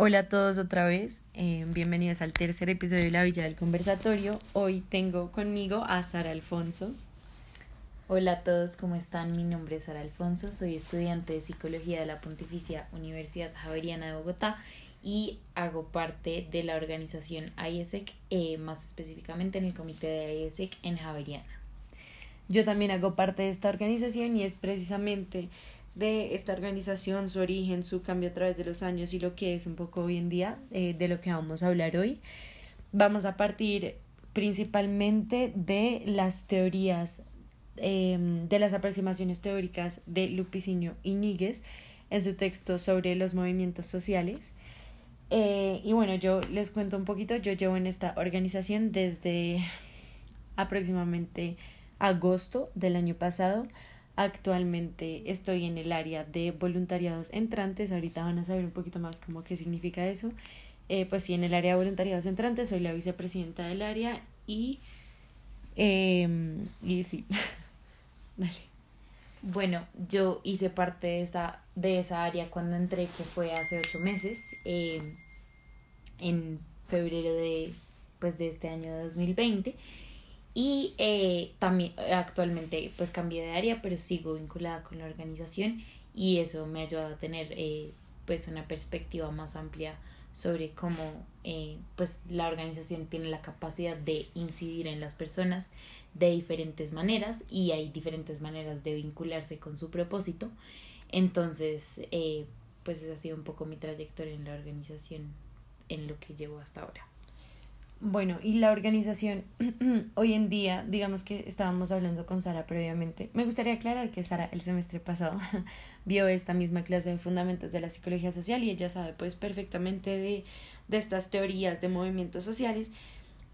Hola a todos otra vez, eh, bienvenidos al tercer episodio de La Villa del Conversatorio. Hoy tengo conmigo a Sara Alfonso. Hola a todos, ¿cómo están? Mi nombre es Sara Alfonso, soy estudiante de Psicología de la Pontificia Universidad Javeriana de Bogotá y hago parte de la organización IESEC, eh, más específicamente en el comité de IESEC en Javeriana. Yo también hago parte de esta organización y es precisamente de esta organización, su origen, su cambio a través de los años y lo que es un poco hoy en día eh, de lo que vamos a hablar hoy. Vamos a partir principalmente de las teorías, em, de las aproximaciones teóricas de Lupiciño Iñiguez en su texto sobre los movimientos sociales. Eh, y bueno, yo les cuento un poquito, yo llevo en esta organización desde aproximadamente agosto del año pasado. Actualmente estoy en el área de voluntariados entrantes. Ahorita van a saber un poquito más cómo qué significa eso. Eh, pues sí, en el área de voluntariados entrantes soy la vicepresidenta del área y, eh, y sí, dale. Bueno, yo hice parte de esa, de esa área cuando entré, que fue hace ocho meses, eh, en febrero de, pues, de este año de 2020. Y eh, también actualmente pues cambié de área, pero sigo vinculada con la organización y eso me ayuda a tener eh, pues una perspectiva más amplia sobre cómo eh, pues la organización tiene la capacidad de incidir en las personas de diferentes maneras y hay diferentes maneras de vincularse con su propósito. Entonces, pues esa ha sido un poco mi trayectoria en la organización en lo que llevo hasta ahora. Bueno, y la organización hoy en día, digamos que estábamos hablando con Sara previamente. Me gustaría aclarar que Sara el semestre pasado vio esta misma clase de fundamentos de la psicología social y ella sabe pues perfectamente de, de estas teorías de movimientos sociales.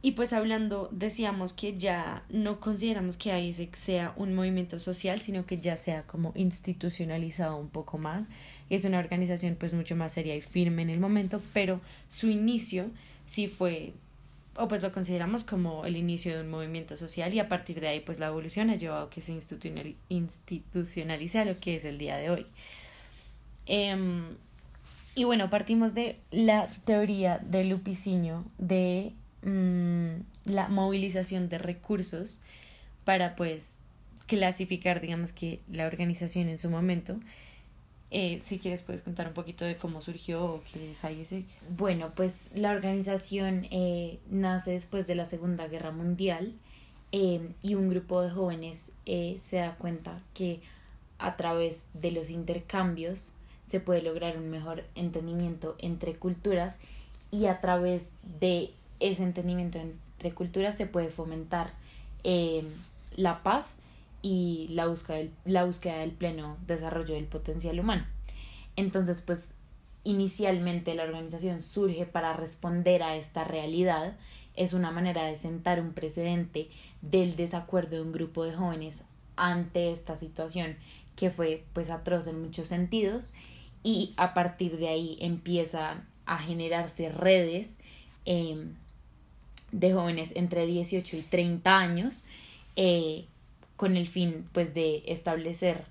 Y pues hablando, decíamos que ya no consideramos que AISEC sea un movimiento social, sino que ya sea como institucionalizado un poco más. Es una organización pues mucho más seria y firme en el momento, pero su inicio sí fue o pues lo consideramos como el inicio de un movimiento social y a partir de ahí pues la evolución ha llevado a que se institucionalice a lo que es el día de hoy. Em, y bueno, partimos de la teoría de Lupiciño de mm, la movilización de recursos para pues clasificar digamos que la organización en su momento eh, si quieres puedes contar un poquito de cómo surgió o qué es IESEC. Bueno, pues la organización eh, nace después de la Segunda Guerra Mundial eh, y un grupo de jóvenes se da cuenta que a través de los intercambios se puede lograr un mejor entendimiento entre culturas y a través de ese entendimiento entre culturas se puede fomentar la paz y la búsqueda, del, la búsqueda del pleno desarrollo del potencial humano. Entonces, pues inicialmente la organización surge para responder a esta realidad. Es una manera de sentar un precedente del desacuerdo de un grupo de jóvenes ante esta situación que fue pues atroz en muchos sentidos y a partir de ahí empiezan a generarse redes em, de jóvenes entre 18 y 30 años eh, con el fin pues de establecer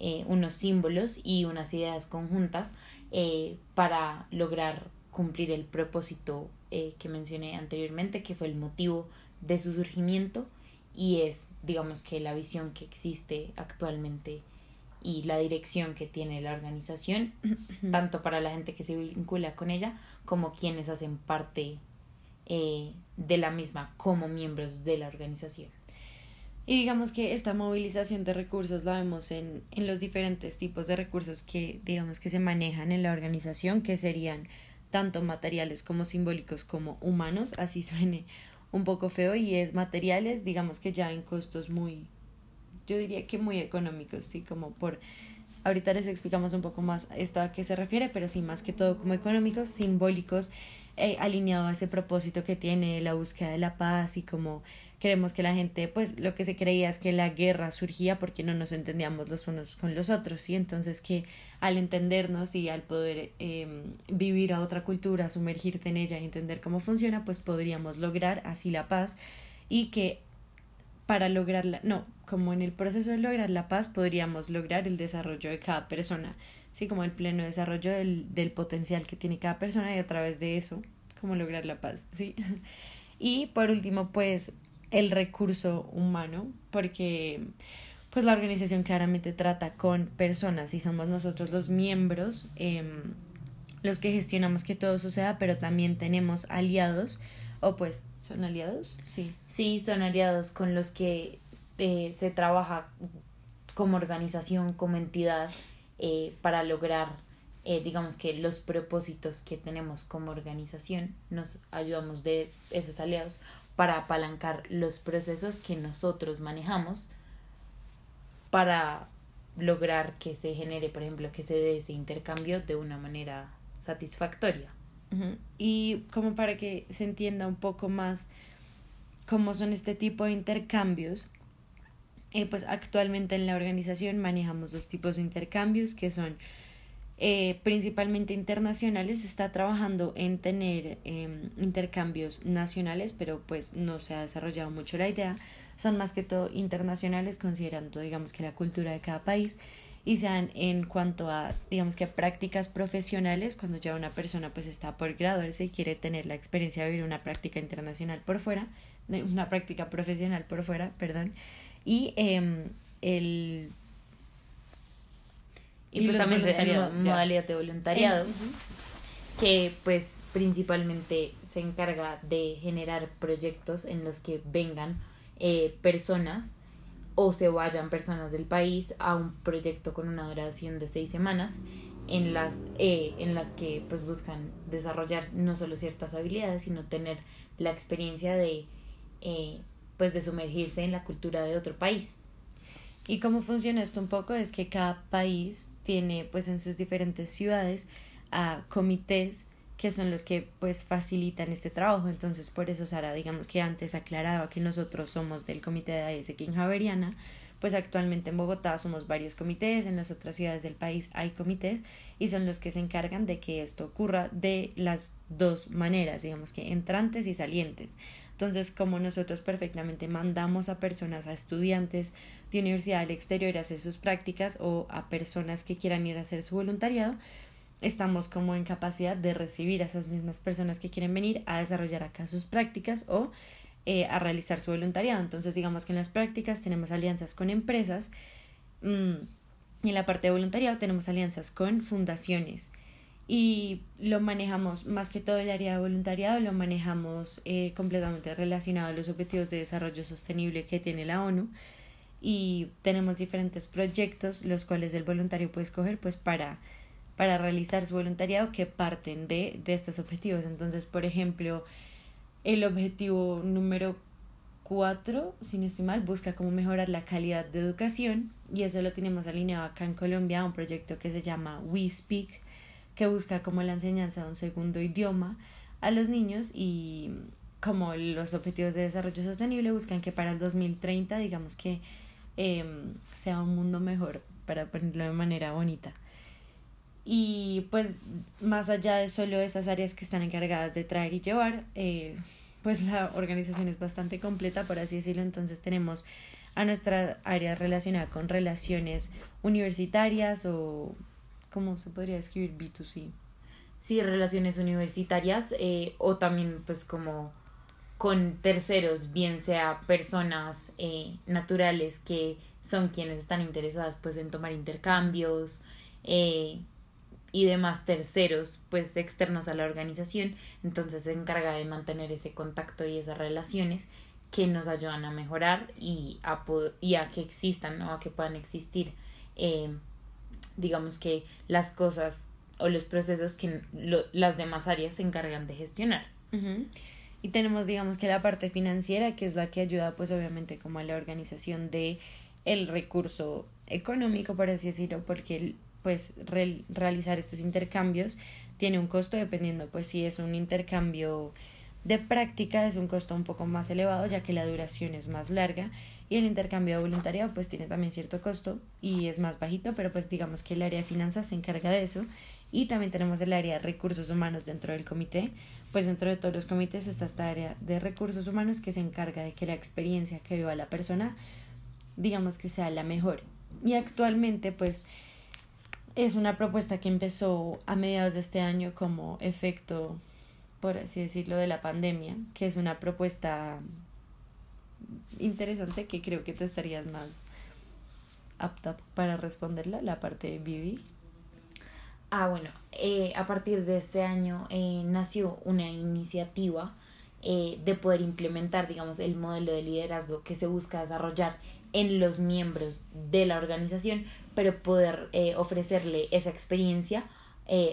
eh, unos símbolos y unas ideas conjuntas eh, para lograr cumplir el propósito eh, que mencioné anteriormente, que fue el motivo de su surgimiento y es, digamos que la visión que existe actualmente y la dirección que tiene la organización, tanto para la gente que se vincula con ella como quienes hacen parte de la misma como miembros de la organización. Y digamos que esta movilización de recursos la vemos en, en los diferentes tipos de recursos que digamos que se manejan en la organización, que serían tanto materiales como simbólicos como humanos, así suene un poco feo y es materiales, digamos que ya en costos muy, yo diría que muy económicos, sí, como por, ahorita les explicamos un poco más esto a qué se refiere, pero sí, más que todo como económicos, simbólicos, eh, alineado a ese propósito que tiene la búsqueda de la paz y como Creemos que la gente, pues lo que se creía es que la guerra surgía porque no nos entendíamos los unos con los otros, y entonces que al entendernos y al poder em, vivir a otra cultura, sumergirte en ella y entender cómo funciona, pues podríamos lograr así la paz y que para lograrla, no, como en el proceso de lograr la paz podríamos lograr el desarrollo de cada persona sí, como el pleno desarrollo del, del potencial que tiene cada persona y a través de eso, como lograr la paz, ¿sí? Y por último, pues el recurso humano, porque pues la organización claramente trata con personas y somos nosotros los miembros em, los que gestionamos que todo suceda, pero también tenemos aliados, o pues, ¿son aliados? Sí. Sí, son aliados con los que eh, se trabaja como organización, como entidad, eh, para lograr, eh, digamos que los propósitos que tenemos como organización, nos ayudamos de esos aliados para apalancar los procesos que nosotros manejamos para lograr que se genere, por ejemplo, que se dé ese intercambio de una manera satisfactoria. Y como para que se entienda un poco más cómo son este tipo de intercambios, eh, pues actualmente en la organización manejamos dos tipos de intercambios que son eh, principalmente internacionales. Está trabajando en tener em, intercambios nacionales, pero pues no se ha desarrollado mucho la idea. Son más que todo internacionales, considerando, digamos, que la cultura de cada país y sean en cuanto a, digamos que prácticas profesionales, cuando ya una persona pues está por graduarse y quiere tener la experiencia de vivir una práctica internacional por fuera, una práctica profesional por fuera, perdón, y eh, el... Y, pues también la modalidad de voluntariado, que pues principalmente se encarga de generar proyectos en los que vengan eh, personas o se vayan personas del país a un proyecto con una duración de seis semanas en las, eh, en las que pues buscan desarrollar no solo ciertas habilidades, sino tener la experiencia de eh, pues de sumergirse en la cultura de otro país. Y cómo funciona esto un poco es que cada país tiene pues en sus diferentes ciudades a comités que son los que pues facilitan este trabajo. Entonces por eso Sara digamos que antes aclaraba que nosotros somos del comité de AES King Javeriana, pues actualmente en Bogotá somos varios comités, en las otras ciudades del país hay comités y son los que se encargan de que esto ocurra de las dos maneras, digamos que entrantes y salientes. Entonces, como nosotros perfectamente mandamos a personas, a estudiantes de universidad al exterior a hacer sus prácticas o a personas que quieran ir a hacer su voluntariado, estamos como en capacidad de recibir a esas mismas personas que quieren venir a desarrollar acá sus prácticas o eh, a realizar su voluntariado. Entonces, digamos que en las prácticas tenemos alianzas con empresas mm, y en la parte de voluntariado tenemos alianzas con fundaciones y lo manejamos más que todo el área de voluntariado, lo manejamos eh, completamente relacionado a los objetivos de desarrollo sostenible que tiene la ONU y tenemos diferentes proyectos los cuales el voluntario puede escoger pues para, para realizar su voluntariado que parten de, de estos objetivos. Entonces, por ejemplo, el objetivo número 4, si no estoy mal, busca cómo mejorar la calidad de educación. Y eso lo tenemos alineado acá en Colombia, un proyecto que se llama We Speak que busca como la enseñanza de un segundo idioma a los niños y como los objetivos de desarrollo sostenible buscan que para el 2030 digamos que em, sea un mundo mejor para ponerlo de manera bonita y pues más allá de solo esas áreas que están encargadas de traer y llevar eh, pues la organización es bastante completa por así decirlo entonces tenemos a nuestra área relacionada con relaciones universitarias o ¿cómo se podría describir B2C? Sí, relaciones universitarias eh, o también pues como con terceros, bien sea personas eh, naturales que son quienes están interesadas pues en tomar intercambios y demás terceros pues externos a la organización, entonces se encarga de mantener ese contacto y esas relaciones que nos ayudan a mejorar y a, y a que existan o a que puedan existir digamos que las cosas o los procesos que las demás áreas se encargan de gestionar. Y tenemos, digamos que la parte financiera, que es la que ayuda, pues obviamente, como a la organización de el recurso económico, por así decirlo, porque pues realizar estos intercambios tiene un costo dependiendo, pues si es un intercambio de práctica es un costo un poco más elevado ya que la duración es más larga y el intercambio de voluntariado pues tiene también cierto costo y es más bajito, pero pues digamos que el área de finanzas se encarga de eso. Y también tenemos el área de recursos humanos dentro del comité, pues dentro de todos los comités está esta área de recursos humanos que se encarga de que la experiencia que viva la persona digamos que sea la mejor. Y actualmente pues es una propuesta que empezó a mediados de este año como efecto, por así decirlo, de la pandemia, que es una propuesta interesante que creo que te estarías más apta para responderla, la parte de BD. Ah, bueno, eh, a partir de este año eh, nació una iniciativa eh, de poder implementar, digamos, el modelo de liderazgo que se busca desarrollar en los miembros de la organización, pero poder ofrecerle esa experiencia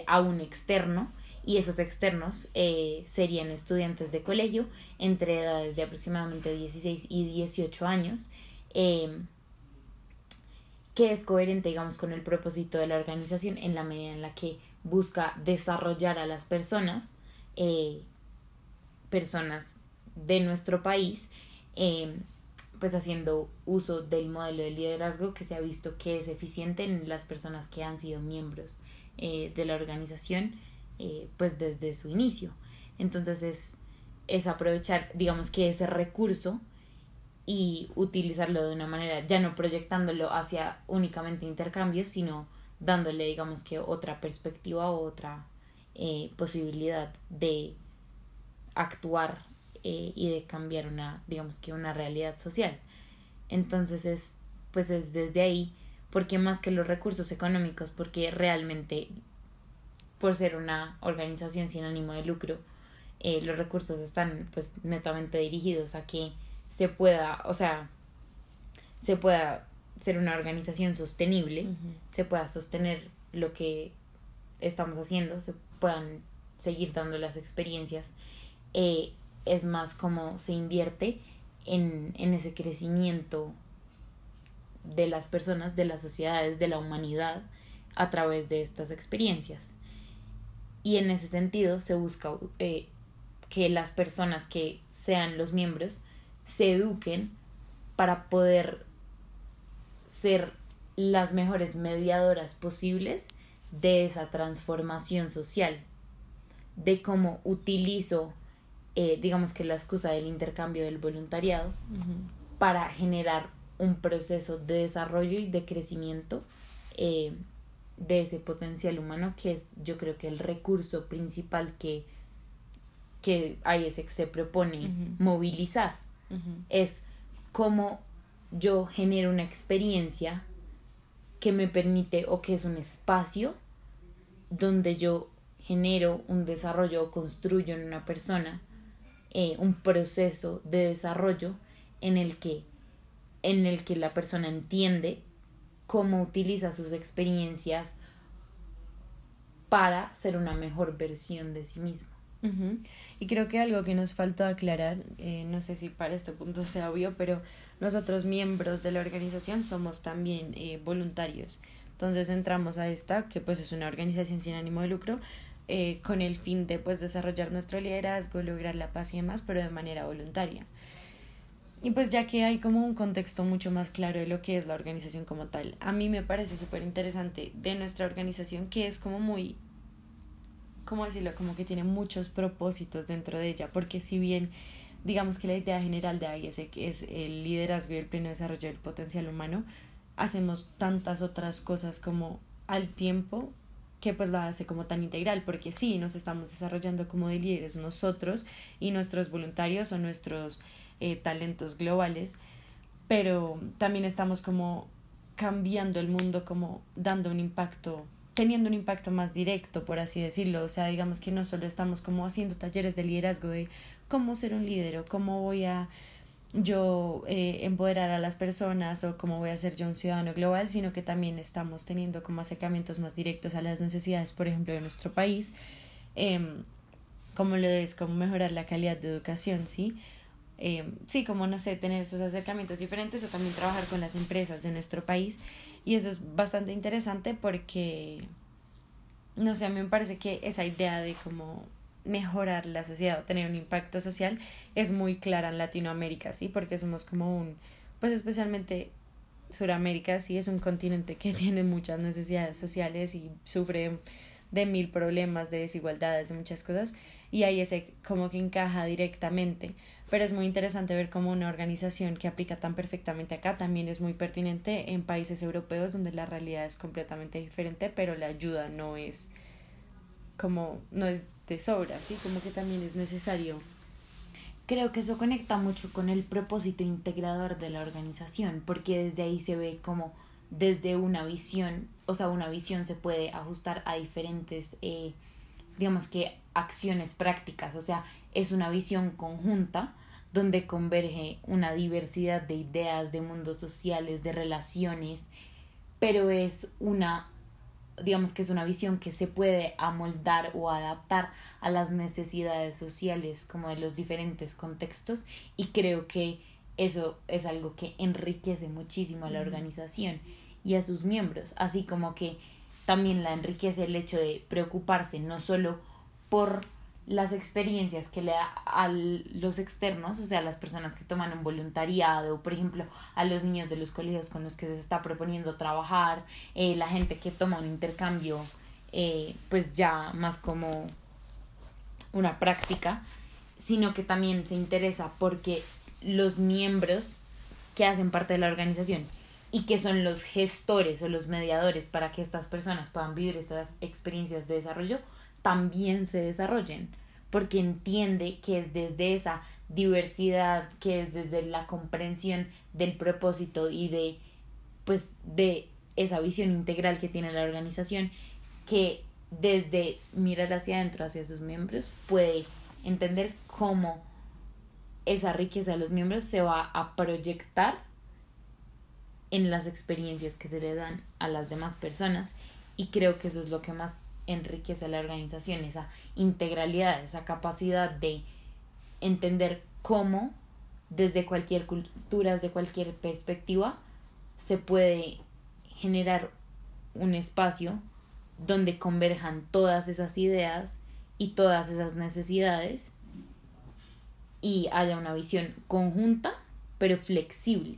a un externo y esos externos serían estudiantes de colegio entre edades de aproximadamente 16 y 18 años que es coherente, digamos, con el propósito de la organización en la medida en la que busca desarrollar a las personas, eh, personas de nuestro país, eh, pues haciendo uso del modelo de liderazgo que se ha visto que es eficiente en las personas que han sido miembros eh, de la organización, pues desde su inicio. Entonces es, es aprovechar, digamos que ese recurso, y utilizarlo de una manera, ya no proyectándolo hacia únicamente intercambios, sino dándole, digamos que, otra perspectiva o otra eh, posibilidad de actuar eh, y de cambiar una, digamos que, una realidad social. Entonces es, pues es desde ahí, porque más que los recursos económicos, porque realmente, por ser una organización sin ánimo de lucro, eh, los recursos están pues netamente dirigidos a que se pueda, o sea, se pueda ser una organización sostenible, se pueda sostener lo que estamos haciendo, se puedan seguir dando las experiencias, eh, es más como se invierte en, en ese crecimiento de las personas, de las sociedades, de la humanidad a través de estas experiencias. Y en ese sentido se busca eh, que las personas que sean los miembros se eduquen para poder ser las mejores mediadoras posibles de esa transformación social, de cómo utilizo, eh, digamos que la excusa del intercambio del voluntariado, para generar un proceso de desarrollo y de crecimiento eh, de ese potencial humano que es yo creo que el recurso principal que, que se propone movilizar. Es cómo yo genero una experiencia que me permite o que es un espacio donde yo genero un desarrollo o construyo en una persona eh, un proceso de desarrollo en el que en el que la persona entiende cómo utiliza sus experiencias para ser una mejor versión de sí mismo. Y creo que algo que nos falta aclarar, eh, no sé si para este punto sea obvio, pero nosotros miembros de la organización somos también eh, voluntarios. Entonces entramos a esta, que pues es una organización sin ánimo de lucro, eh, con el fin de pues desarrollar nuestro liderazgo, lograr la paz y demás, pero de manera voluntaria. Y pues ya que hay como un contexto mucho más claro de lo que es la organización como tal, a mí me parece súper interesante de nuestra organización que es como muy ¿cómo decirlo? Como que tiene muchos propósitos dentro de ella, porque si bien digamos que la idea general de ISEC es el liderazgo y el pleno desarrollo del potencial humano, hacemos tantas otras cosas como al tiempo que pues la hace como tan integral, porque sí, nos estamos desarrollando como de líderes nosotros y nuestros voluntarios o nuestros eh, talentos globales, pero también estamos como cambiando el mundo, como dando un impacto teniendo un impacto más directo, por así decirlo. O sea, digamos que no solo estamos como haciendo talleres de liderazgo de cómo ser un líder o cómo voy a yo eh, empoderar a las personas o cómo voy a ser yo un ciudadano global, sino que también estamos teniendo como acercamientos más directos a las necesidades, por ejemplo, de nuestro país, eh, como lo es como mejorar la calidad de educación, ¿sí? Eh, sí, como no sé, tener esos acercamientos diferentes o también trabajar con las empresas de nuestro país y eso es bastante interesante porque, no sé, a mí me parece que esa idea de cómo mejorar la sociedad o tener un impacto social es muy clara en Latinoamérica, ¿sí? Porque somos como un, pues especialmente Suramérica, sí, es un continente que tiene muchas necesidades sociales y sufre de mil problemas, de desigualdades, de muchas cosas, y ahí ese como que encaja directamente. Pero es muy interesante ver cómo una organización que aplica tan perfectamente acá también es muy pertinente en países europeos donde la realidad es completamente diferente, pero la ayuda no es como, no es de sobra, ¿sí? Como que también es necesario. Creo que eso conecta mucho con el propósito integrador de la organización, porque desde ahí se ve como desde una visión, o sea, una visión se puede ajustar a diferentes, eh, digamos que, acciones prácticas, o sea, es una visión conjunta donde converge una diversidad de ideas, de mundos sociales, de relaciones, pero es una, digamos que es una visión que se puede amoldar o adaptar a las necesidades sociales como de los diferentes contextos y creo que eso es algo que enriquece muchísimo a la organización y a sus miembros, así como que también la enriquece el hecho de preocuparse no solo por las experiencias que le da a los externos, o sea, a las personas que toman un voluntariado, por ejemplo, a los niños de los colegios con los que se está proponiendo trabajar, eh, la gente que toma un intercambio, eh, pues ya más como una práctica, sino que también se interesa porque los miembros que hacen parte de la organización y que son los gestores o los mediadores para que estas personas puedan vivir esas experiencias de desarrollo, también se desarrollen, porque entiende que es desde esa diversidad, que es desde la comprensión del propósito y de pues de esa visión integral que tiene la organización que desde mirar hacia adentro hacia sus miembros puede entender cómo esa riqueza de los miembros se va a proyectar en las experiencias que se le dan a las demás personas. Y creo que eso es lo que más enriquece a la organización, esa integralidad, esa capacidad de entender cómo desde cualquier cultura, desde cualquier perspectiva, se puede generar un espacio donde converjan todas esas ideas y todas esas necesidades y haya una visión conjunta pero flexible.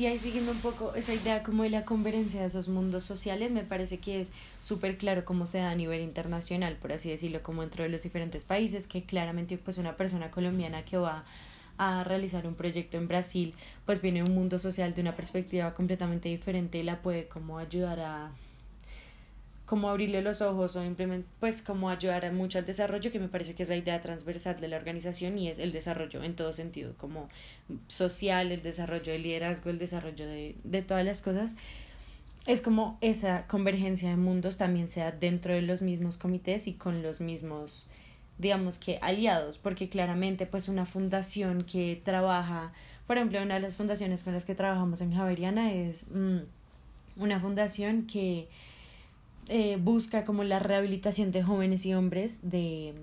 Y ahí siguiendo un poco esa idea como de la convergencia de esos mundos sociales, me parece que es súper claro cómo se da a nivel internacional, por así decirlo, como dentro de los diferentes países, que claramente pues una persona colombiana que va a realizar un proyecto en Brasil, pues viene un mundo social de una perspectiva completamente diferente y la puede como ayudar a como abrirle los ojos o pues como ayudar mucho al desarrollo, que me parece que es la idea transversal de la organización y es el desarrollo en todo sentido, como social, el desarrollo del liderazgo, el desarrollo de, de todas las cosas. Es como esa convergencia de mundos también sea dentro de los mismos comités y con los mismos, digamos que aliados, porque claramente pues una fundación que trabaja, por ejemplo, una de las fundaciones con las que trabajamos en Javeriana es mm, una fundación que eh, busca como la rehabilitación de jóvenes y hombres de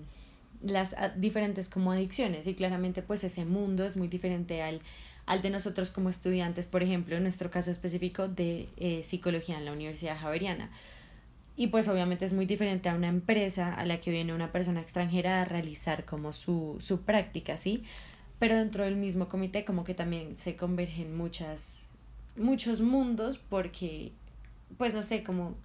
las diferentes como adicciones y claramente pues ese mundo es muy diferente al, al de nosotros como estudiantes, por ejemplo, en nuestro caso específico de eh, psicología en la Universidad Javeriana. Y pues obviamente es muy diferente a una empresa a la que viene una persona extranjera a realizar como su, su práctica, ¿sí? Pero dentro del mismo comité como que también se convergen muchas, muchos mundos porque, pues no sé, como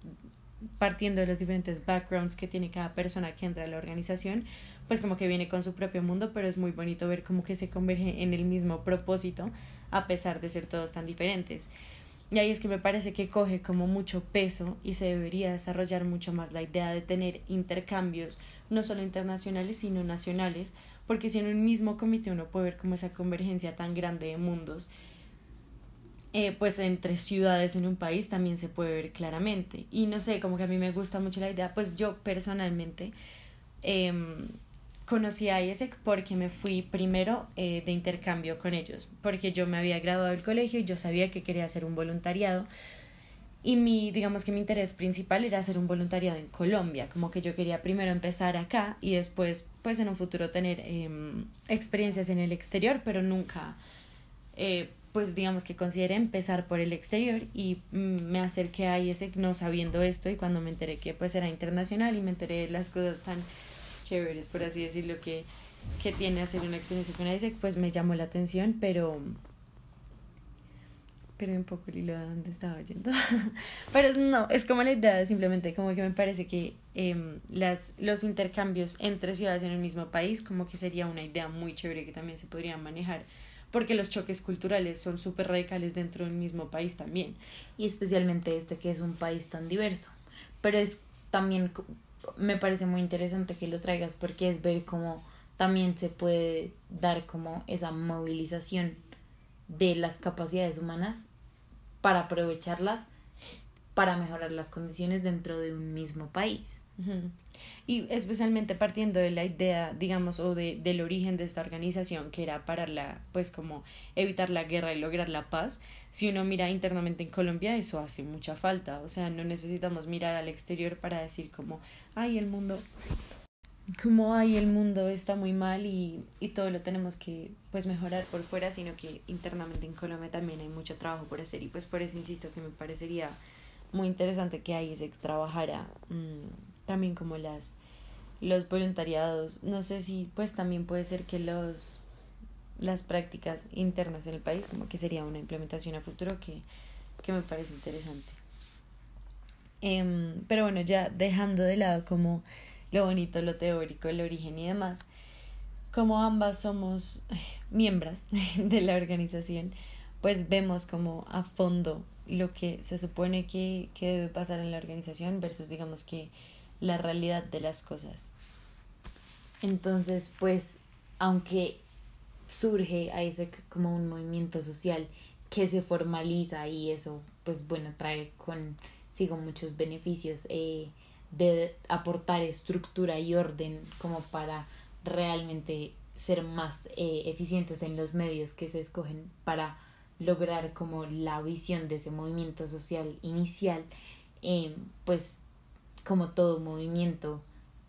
partiendo de los diferentes backgrounds que tiene cada persona que entra a la organización, pues como que viene con su propio mundo, pero es muy bonito ver cómo que se converge en el mismo propósito a pesar de ser todos tan diferentes. Y ahí es que me parece que coge como mucho peso y se debería desarrollar mucho más la idea de tener intercambios, no solo internacionales, sino nacionales, porque si en un mismo comité uno puede ver como esa convergencia tan grande de mundos eh, pues entre ciudades en un país también se puede ver claramente. Y no sé, como que a mí me gusta mucho la idea, pues yo personalmente em, conocí a IESEC porque me fui primero eh, de intercambio con ellos, porque yo me había graduado del colegio y yo sabía que quería hacer un voluntariado. Y mi, digamos que mi interés principal era hacer un voluntariado en Colombia, como que yo quería primero empezar acá y después, pues en un futuro tener em, experiencias en el exterior, pero nunca eh, pues digamos que consideré empezar por el exterior y mm, me acerqué a ISEC no sabiendo esto y cuando me enteré que pues era internacional y me enteré de las cosas tan chéveres, por así decirlo, que, que tiene hacer una experiencia con ISEC, pues me llamó la atención, pero perdí un poco el hilo de dónde estaba yendo. pero no, es como la idea, simplemente como que me parece que em, las, los intercambios entre ciudades en el mismo país, como que sería una idea muy chévere que también se podría manejar, porque los choques culturales son súper radicales dentro del mismo país también. Y especialmente este que es un país tan diverso. Pero es también, me parece muy interesante que lo traigas porque es ver cómo también se puede dar como esa movilización de las capacidades humanas para aprovecharlas para mejorar las condiciones dentro de un mismo país. Y especialmente partiendo de la idea, digamos, o de, del origen de esta organización, que era para la, pues como evitar la guerra y lograr la paz, si uno mira internamente en Colombia, eso hace mucha falta. O sea, no necesitamos mirar al exterior para decir como, ay, el mundo, como, ay, el mundo está muy mal y, y todo lo tenemos que, pues, mejorar por fuera, sino que internamente en Colombia también hay mucho trabajo por hacer y pues por eso insisto que me parecería muy interesante que ahí se trabajara mm, también como las los voluntariados. No sé si pues también puede ser que los las prácticas internas en el país como que sería una implementación a futuro que, que me parece interesante. Em, pero bueno ya dejando de lado como lo bonito lo teórico el origen y demás como ambas somos miembros de la organización pues vemos como a fondo lo que se supone que, que debe pasar en la organización versus digamos que la realidad de las cosas. Entonces, pues, aunque surge a ese como un movimiento social que se formaliza y eso, pues bueno, trae con sigo muchos beneficios eh, de aportar estructura y orden como para realmente ser más eh, eficientes en los medios que se escogen para lograr como la visión de ese movimiento social inicial, eh, pues como todo movimiento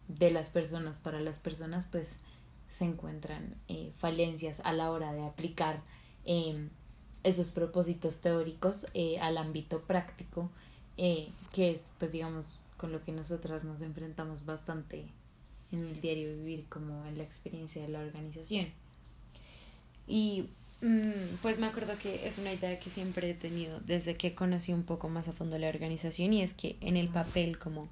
de las personas para las personas, pues se encuentran eh, falencias a la hora de aplicar eh, esos propósitos teóricos al ámbito práctico, que es, pues digamos, con lo que nosotras nos enfrentamos bastante en el diario vivir como en la experiencia de la organización. Y pues me acuerdo que es una idea que siempre he tenido desde que conocí un poco más a fondo la organización y es que en el papel como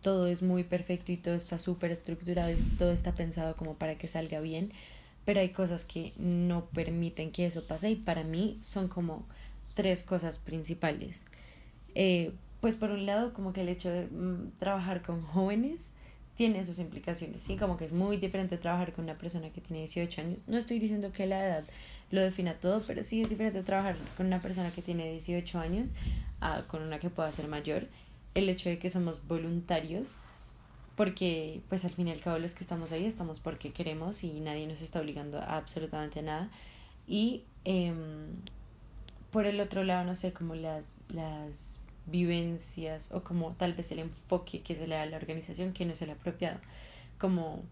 todo es muy perfecto y todo está súper estructurado y todo está pensado como para que salga bien, pero hay cosas que no permiten que eso pase y para mí son como tres cosas principales. Eh, pues por un lado como que el hecho de mm, trabajar con jóvenes tiene sus implicaciones, ¿sí? Como que es muy diferente trabajar con una persona que tiene 18 años. No estoy diciendo que la edad lo defina todo, pero sí es diferente trabajar con una persona que tiene 18 años a con una que pueda ser mayor. El hecho de que somos voluntarios, porque pues al fin y al cabo los que estamos ahí estamos porque queremos y nadie nos está obligando a absolutamente nada. Y em, por el otro lado, no sé, como las, las vivencias o como tal vez el enfoque que se le da a la organización que no es el apropiado. Como,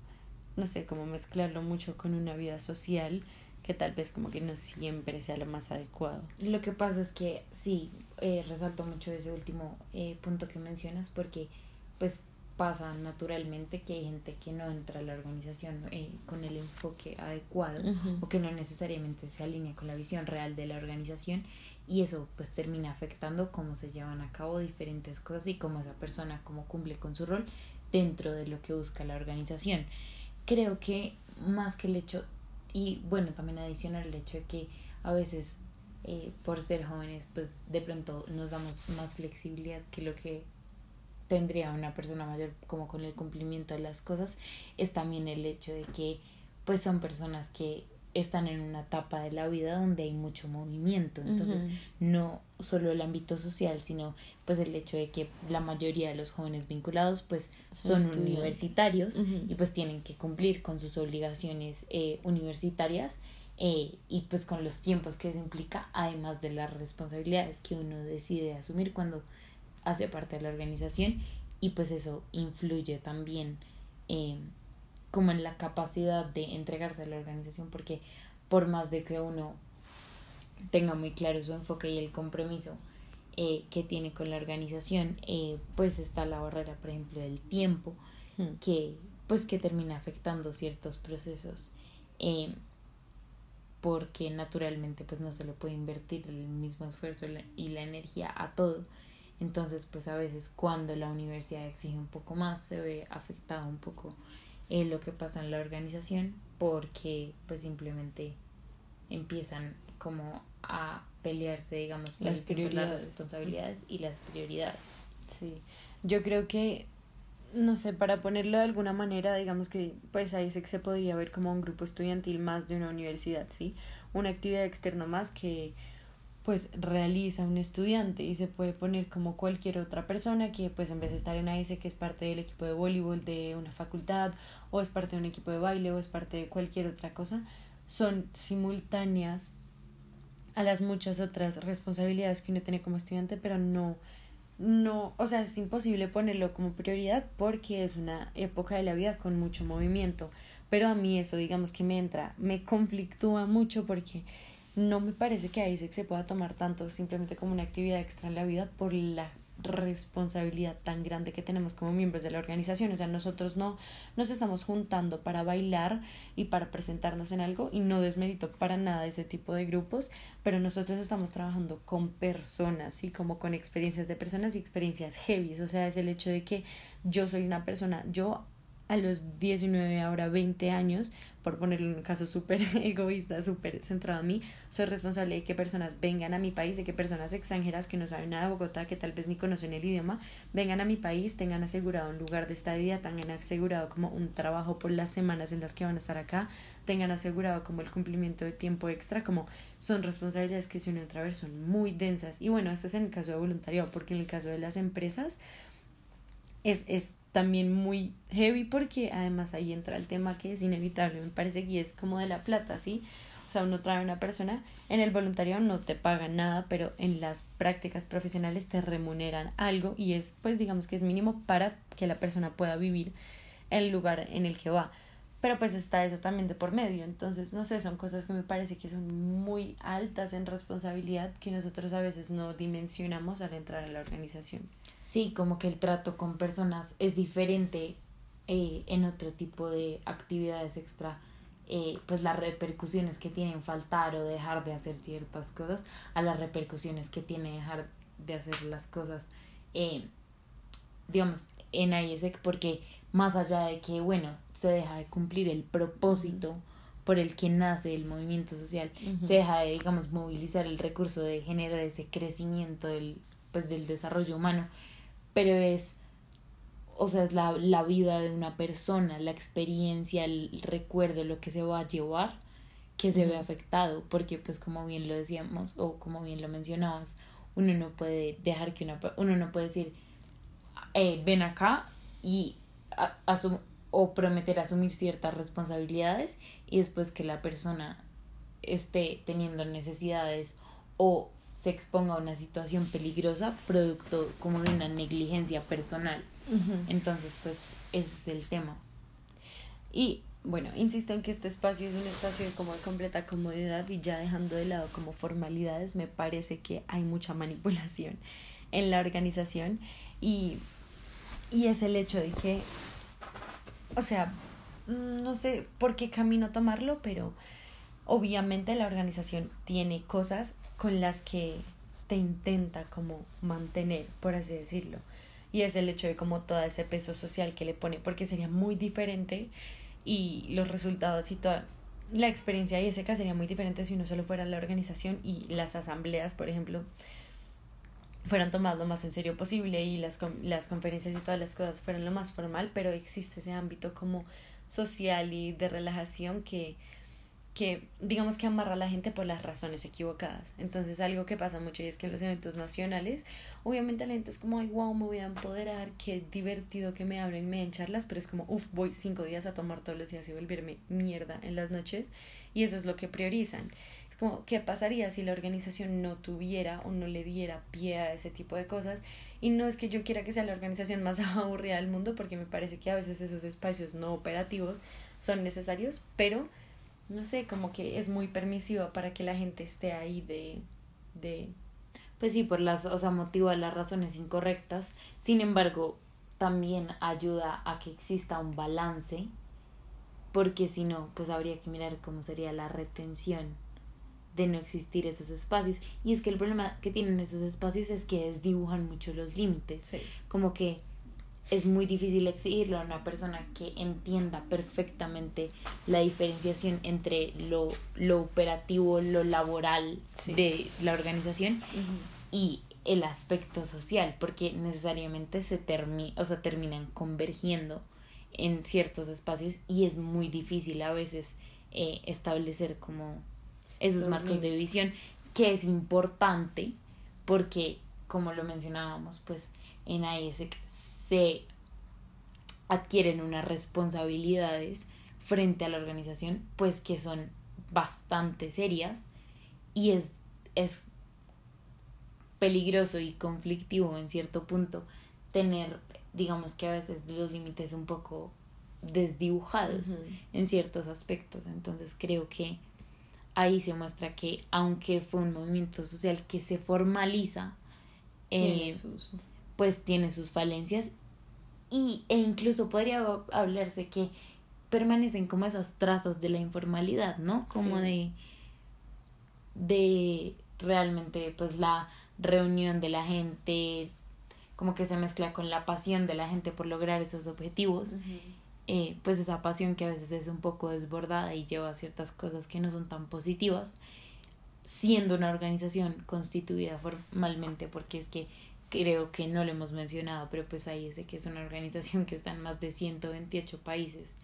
no sé, como mezclarlo mucho con una vida social que tal vez como que no siempre sea lo más adecuado. Lo que pasa es que sí, eh, resalto mucho ese último eh, punto que mencionas porque pues pasa naturalmente que hay gente que no entra a la organización eh, con el enfoque adecuado o que no necesariamente se alinea con la visión real de la organización y eso pues termina afectando cómo se llevan a cabo diferentes cosas y cómo esa persona cómo cumple con su rol dentro de lo que busca la organización. Creo que más que el hecho y bueno, también adicional el hecho de que a veces eh, por ser jóvenes, pues de pronto nos damos más flexibilidad que lo que tendría una persona mayor como con el cumplimiento de las cosas, es también el hecho de que pues son personas que están en una etapa de la vida donde hay mucho movimiento. Entonces, no solo el ámbito social, sino pues el hecho de que la mayoría de los jóvenes vinculados pues son, universitarios y pues tienen que cumplir con sus obligaciones eh, universitarias eh, y pues con los tiempos que eso implica, además de las responsabilidades que uno decide asumir cuando hace parte de la organización. Y pues eso influye también eh, como en la capacidad de entregarse a la organización, porque por más de que uno tenga muy claro su enfoque y el compromiso eh, que tiene con la organización, eh, pues está la barrera, por ejemplo, del tiempo, hmm. que pues que termina afectando ciertos procesos, eh, porque naturalmente pues no se le puede invertir el mismo esfuerzo y la energía a todo. Entonces, pues a veces cuando la universidad exige un poco más, se ve afectado un poco eh, lo que pasa en la organización porque pues simplemente empiezan como a pelearse, digamos, las prioridades, las responsabilidades y las prioridades. Sí, yo creo que, no sé, para ponerlo de alguna manera, digamos que pues ahí sé que se podría ver como un grupo estudiantil más de una universidad, ¿sí? Una actividad externa más que pues realiza un estudiante y se puede poner como cualquier otra persona que pues en vez de estar en AS que es parte del equipo de voleibol de una facultad o es parte de un equipo de baile o es parte de cualquier otra cosa son simultáneas a las muchas otras responsabilidades que uno tiene como estudiante pero no no, o sea, es imposible ponerlo como prioridad porque es una época de la vida con mucho movimiento, pero a mí eso digamos que me entra, me conflictúa mucho porque no me parece que ISEC se pueda tomar tanto simplemente como una actividad extra en la vida por la responsabilidad tan grande que tenemos como miembros de la organización. O sea, nosotros no nos estamos juntando para bailar y para presentarnos en algo y no desmerito para nada ese tipo de grupos, pero nosotros estamos trabajando con personas y como con experiencias de personas y experiencias heavy. O sea, es el hecho de que yo soy una persona, yo a los 19, ahora 20 años, por ponerlo un caso súper egoísta, súper centrado a mí, soy responsable de que personas vengan a mi país, de que personas extranjeras que no saben nada de Bogotá, que tal vez ni conocen el idioma, vengan a mi país, tengan asegurado un lugar de estadía, tengan asegurado como un trabajo por las semanas en las que van a estar acá, tengan asegurado como el cumplimiento de tiempo extra, como son responsabilidades que si uno entra a son muy densas. Y bueno, eso es en el caso de voluntariado, porque en el caso de las empresas es, es también muy heavy porque además ahí entra el tema que es inevitable, me parece que es como de la plata, ¿sí? O sea, uno trae a una persona, en el voluntariado no te pagan nada, pero en las prácticas profesionales te remuneran algo y es, pues digamos que es mínimo para que la persona pueda vivir el lugar en el que va. Pero pues está eso también de por medio, entonces no sé, son cosas que me parece que son muy altas en responsabilidad que nosotros a veces no dimensionamos al entrar a la organización. Sí, como que el trato con personas es diferente eh, en otro tipo de actividades extra. Eh, pues las repercusiones que tienen faltar o dejar de hacer ciertas cosas a las repercusiones que tiene dejar de hacer las cosas eh, digamos en ISEC porque más allá de que bueno se deja de cumplir el propósito por el que nace el movimiento social se deja de digamos movilizar el recurso de generar ese crecimiento del pues del desarrollo humano pero es, o sea, es la, la vida de una persona, la experiencia, el recuerdo, lo que se va a llevar que se ve afectado, porque pues como bien lo decíamos o como bien lo mencionabas, uno no puede dejar que una, uno no puede decir, eh, ven acá y asum o prometer asumir ciertas responsabilidades y después que la persona esté teniendo necesidades o se exponga a una situación peligrosa producto como de una negligencia personal. Entonces, pues ese es el tema. Y bueno, insisto en que este espacio es un espacio como de completa comodidad y ya dejando de lado como formalidades, me parece que hay mucha manipulación en la organización y, y es el hecho de que, o sea, no sé por qué camino tomarlo, pero obviamente la organización tiene cosas con las que te intenta como mantener, por así decirlo. Y es el hecho de como todo ese peso social que le pone, porque sería muy diferente y los resultados y toda la experiencia ese caso sería muy diferente si uno solo fuera la organización y las asambleas, por ejemplo, fueran tomadas lo más en serio posible y las, las conferencias y todas las cosas fueran lo más formal, pero existe ese ámbito como social y de relajación que que digamos que amarra a la gente por las razones equivocadas. Entonces algo que pasa mucho y es que en los eventos nacionales, obviamente la gente es como, ay, wow, me voy a empoderar, qué divertido que me hablen, me den charlas, pero es como, uff, voy cinco días a tomar todos los días y volverme mierda en las noches y eso es lo que priorizan. Es como, ¿qué pasaría si la organización no tuviera o no le diera pie a ese tipo de cosas? Y no es que yo quiera que sea la organización más aburrida del mundo, porque me parece que a veces esos espacios no operativos son necesarios, pero no sé, como que es muy permisiva para que la gente esté ahí de, de... Pues sí, por las, o sea, motiva las razones incorrectas. Sin embargo, también ayuda a que exista un balance, porque si no, pues habría que mirar cómo sería la retención de no existir esos espacios. Y es que el problema que tienen esos espacios es que desdibujan mucho los límites. Como que es muy difícil exigirle a una persona que entienda perfectamente la diferenciación entre lo, lo operativo, lo laboral de la organización y el aspecto social, porque necesariamente se termi o sea, terminan convergiendo en ciertos espacios y es muy difícil a veces eh, establecer como esos marcos de visión, que es importante porque, como lo mencionábamos, pues en AES se adquieren unas responsabilidades frente a la organización, pues que son bastante serias y es, es peligroso y conflictivo en cierto punto tener, digamos que a veces los límites un poco desdibujados en ciertos aspectos. Entonces creo que ahí se muestra que aunque fue un movimiento social que se formaliza, eh, pues tiene sus falencias y, e incluso podría hablarse que permanecen como esas trazas de la informalidad, ¿no? Como de de realmente pues la reunión de la gente como que se mezcla con la pasión de la gente por lograr esos objetivos. Eh, pues esa pasión que a veces es un poco desbordada y lleva a ciertas cosas que no son tan positivas siendo una organización constituida formalmente porque es que creo que no lo hemos mencionado, pero pues ahí sé que es una organización que está en más de 128 países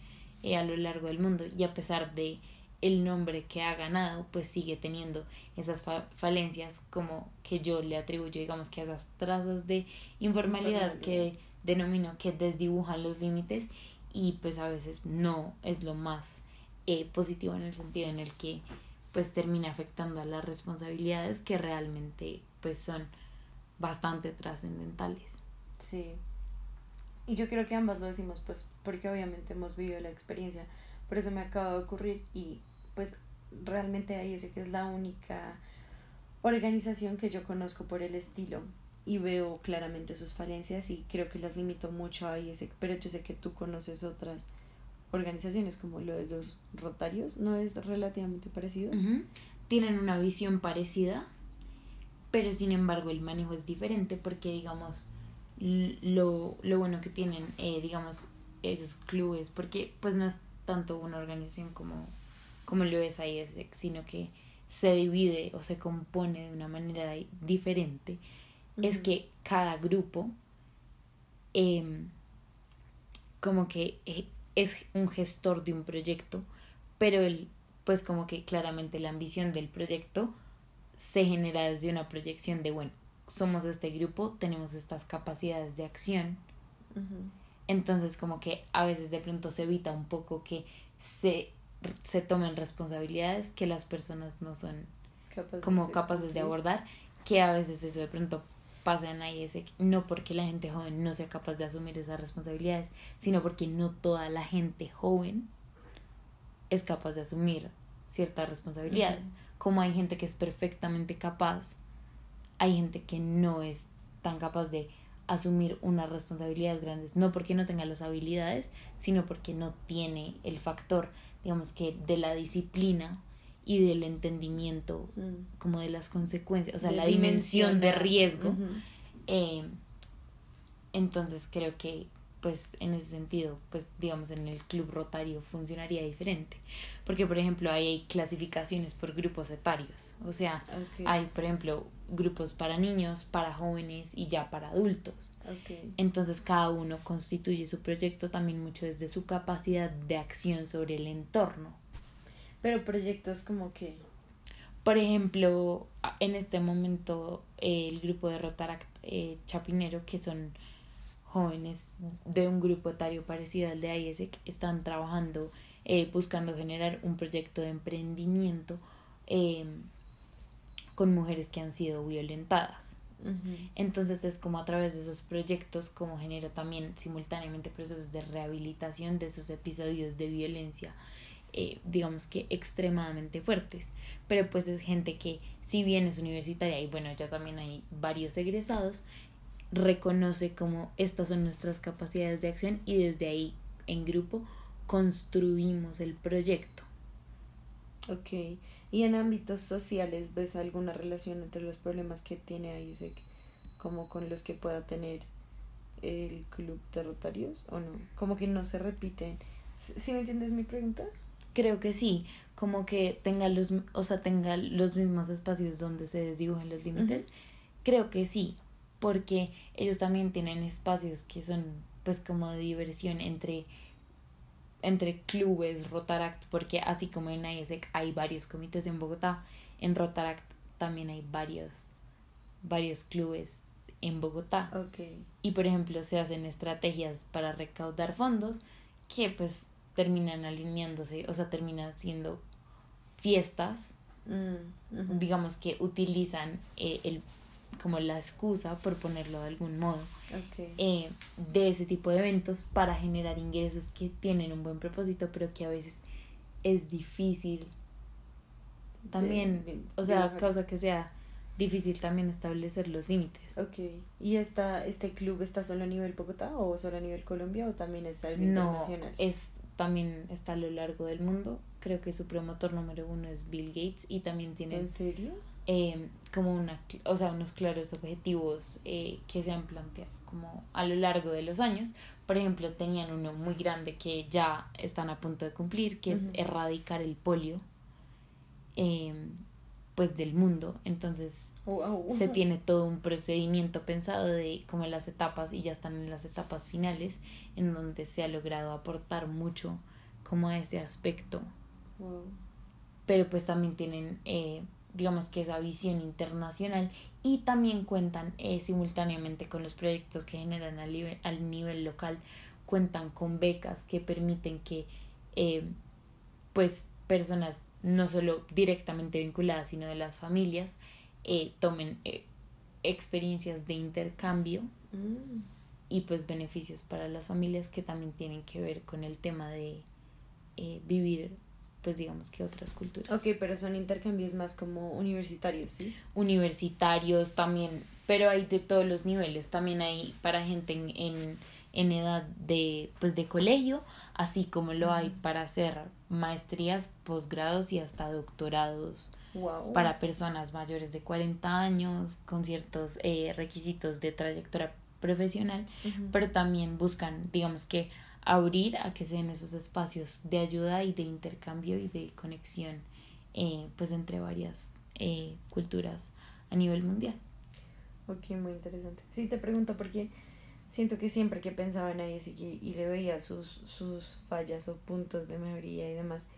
eh, a lo largo del mundo y a pesar de el nombre que ha ganado, pues sigue teniendo esas falencias como que yo le atribuyo, digamos que a esas trazas de informalidad, que denomino que desdibujan los límites y pues a veces no es lo más eh, positivo en el sentido en el que pues termina afectando a las responsabilidades que realmente pues son bastante trascendentales. Sí. Y yo creo que ambas lo decimos, pues, porque obviamente hemos vivido la experiencia. Por eso me acaba de ocurrir y pues realmente ahí sé que es la única organización que yo conozco por el estilo y veo claramente sus falencias y creo que las limito mucho a ese pero yo sé que tú conoces otras organizaciones como lo de los rotarios, ¿no es relativamente parecido? Tienen una visión parecida, pero sin embargo el manejo es diferente porque digamos lo, lo bueno que tienen eh, digamos esos clubes porque pues no es tanto una organización como como lo es ahí sino que se divide o se compone de una manera diferente. Es que cada grupo em, como que eh, es un gestor de un proyecto pero el pues como que claramente la ambición del proyecto se genera desde una proyección de, bueno, somos este grupo, tenemos estas capacidades de acción. Entonces como que a veces de pronto se evita un poco que se, se tomen responsabilidades que las personas no son como capaces de abordar, que a veces eso de pronto pasa en IES, no porque la gente joven no sea capaz de asumir esas responsabilidades, sino porque no toda la gente joven es capaz de asumir ciertas responsabilidades como hay gente que es perfectamente capaz, hay gente que no es tan capaz de asumir unas responsabilidades grandes, no porque no tenga las habilidades, sino porque no tiene el factor, digamos que de la disciplina y del entendimiento mm. como de las consecuencias, o sea, la dimensión de riesgo. Eh, entonces creo que pues en ese sentido, pues digamos en el club rotario funcionaría diferente. Porque, por ejemplo, ahí hay clasificaciones por grupos etarios. O sea, hay, por ejemplo, grupos para niños, para jóvenes y ya para adultos. Entonces, cada uno constituye su proyecto también mucho desde su capacidad de acción sobre el entorno. Pero proyectos como que... Por ejemplo, en este momento, el grupo de Rotaract eh, Chapinero, que son jóvenes de un grupo etario parecido al de IESEC están trabajando eh, buscando generar un proyecto de emprendimiento em, con mujeres que han sido violentadas. Entonces es como a través de esos proyectos como genera también simultáneamente procesos de rehabilitación de esos episodios de violencia eh, digamos que extremadamente fuertes. Pero pues es gente que si bien es universitaria y bueno, ya también hay varios egresados, reconoce como estas son nuestras capacidades de acción y desde ahí en grupo construimos el proyecto. Ok. ¿Y en ámbitos sociales ves alguna relación entre los problemas que tiene ISEC como con los que pueda tener el club de Rotarios o no? Como que no se repiten. ¿Sí me entiendes mi pregunta? Creo que sí, como que tenga los, o sea, tenga los mismos espacios donde se desdibujen los límites. Creo que sí, porque ellos también tienen espacios que son pues como de diversión entre entre clubes Rotaract, porque así como en ISEC hay varios comités en Bogotá, en Rotaract también hay varios varios clubes en Bogotá. Y por ejemplo, se hacen estrategias para recaudar fondos que pues terminan alineándose, o sea, terminan siendo fiestas, mm, digamos que utilizan eh, el como la excusa, por ponerlo de algún modo, eh, de ese tipo de eventos para generar ingresos que tienen un buen propósito, pero que a veces es difícil también, o sea, causa que sea difícil también establecer los límites. Ok. ¿Y esta, este club está solo a nivel Bogotá o solo a nivel Colombia o también es algo internacional? es también está a lo largo del mundo. Creo que su promotor número uno es Bill Gates y también tiene... ¿En serio? Eh, como una, o sea, unos claros objetivos eh, que se han planteado como a lo largo de los años. Por ejemplo, tenían uno muy grande que ya están a punto de cumplir, que es erradicar el polio. Eh, pues del mundo. Entonces se tiene todo un procedimiento pensado de como las etapas y ya están en las etapas finales en donde se ha logrado aportar mucho como a ese aspecto. Pero pues también tienen eh, digamos que esa visión internacional y también cuentan eh, simultáneamente con los proyectos que generan al nivel, al nivel local, cuentan con becas que permiten que eh, pues personas no solo directamente vinculadas, sino de las familias, eh, tomen eh, experiencias de intercambio mm. y pues beneficios para las familias que también tienen que ver con el tema de eh, vivir pues digamos que otras culturas. Ok, pero son intercambios más como universitarios, ¿sí? Universitarios también, pero hay de todos los niveles, también hay para gente en en edad de, pues, de colegio, así como lo hay para hacer maestrías, posgrados y hasta doctorados para personas mayores de 40 años con ciertos eh, requisitos de trayectoria profesional, pero también buscan, digamos que, abrir a que se den esos espacios de ayuda y de intercambio y de conexión eh, pues entre varias eh, culturas a nivel mundial. Ok, muy interesante. Sí, te pregunto porque siento que siempre que pensaba en ahí y, y le veía sus, sus fallas o puntos de mejoría y demás,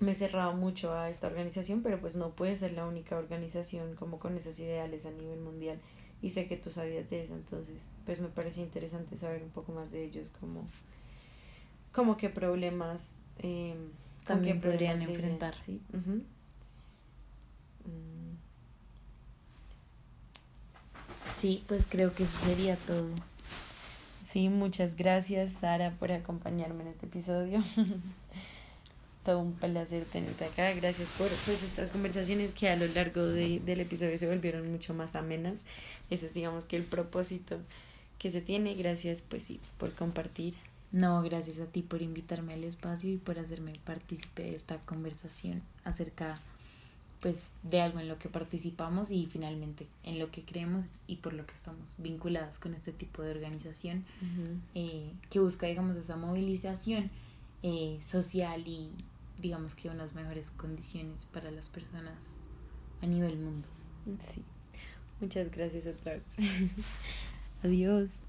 me cerraba mucho a esta organización, pero pues no puede ser la única organización como con esos ideales a nivel mundial. Y sé que tú sabías de eso, entonces pues me parece interesante saber un poco más de ellos, como, como qué problemas eh, también podrían enfrentar. ¿sí? Sí, pues creo que eso sería todo. Sí, muchas gracias Sara por acompañarme en este episodio. todo un placer tenerte acá. Gracias por pues, estas conversaciones que a lo largo de, del episodio se volvieron mucho más amenas. Ese es digamos que el propósito que se tiene. Gracias pues sí por compartir. No, gracias a ti por invitarme al espacio y por hacerme partícipe de esta conversación acerca pues de algo en lo que participamos y finalmente en lo que creemos y por lo que estamos vinculadas con este tipo de organización eh, que busca digamos esa movilización eh, social y digamos que unas mejores condiciones para las personas a nivel mundo. Sí. Muchas gracias otra vez adiós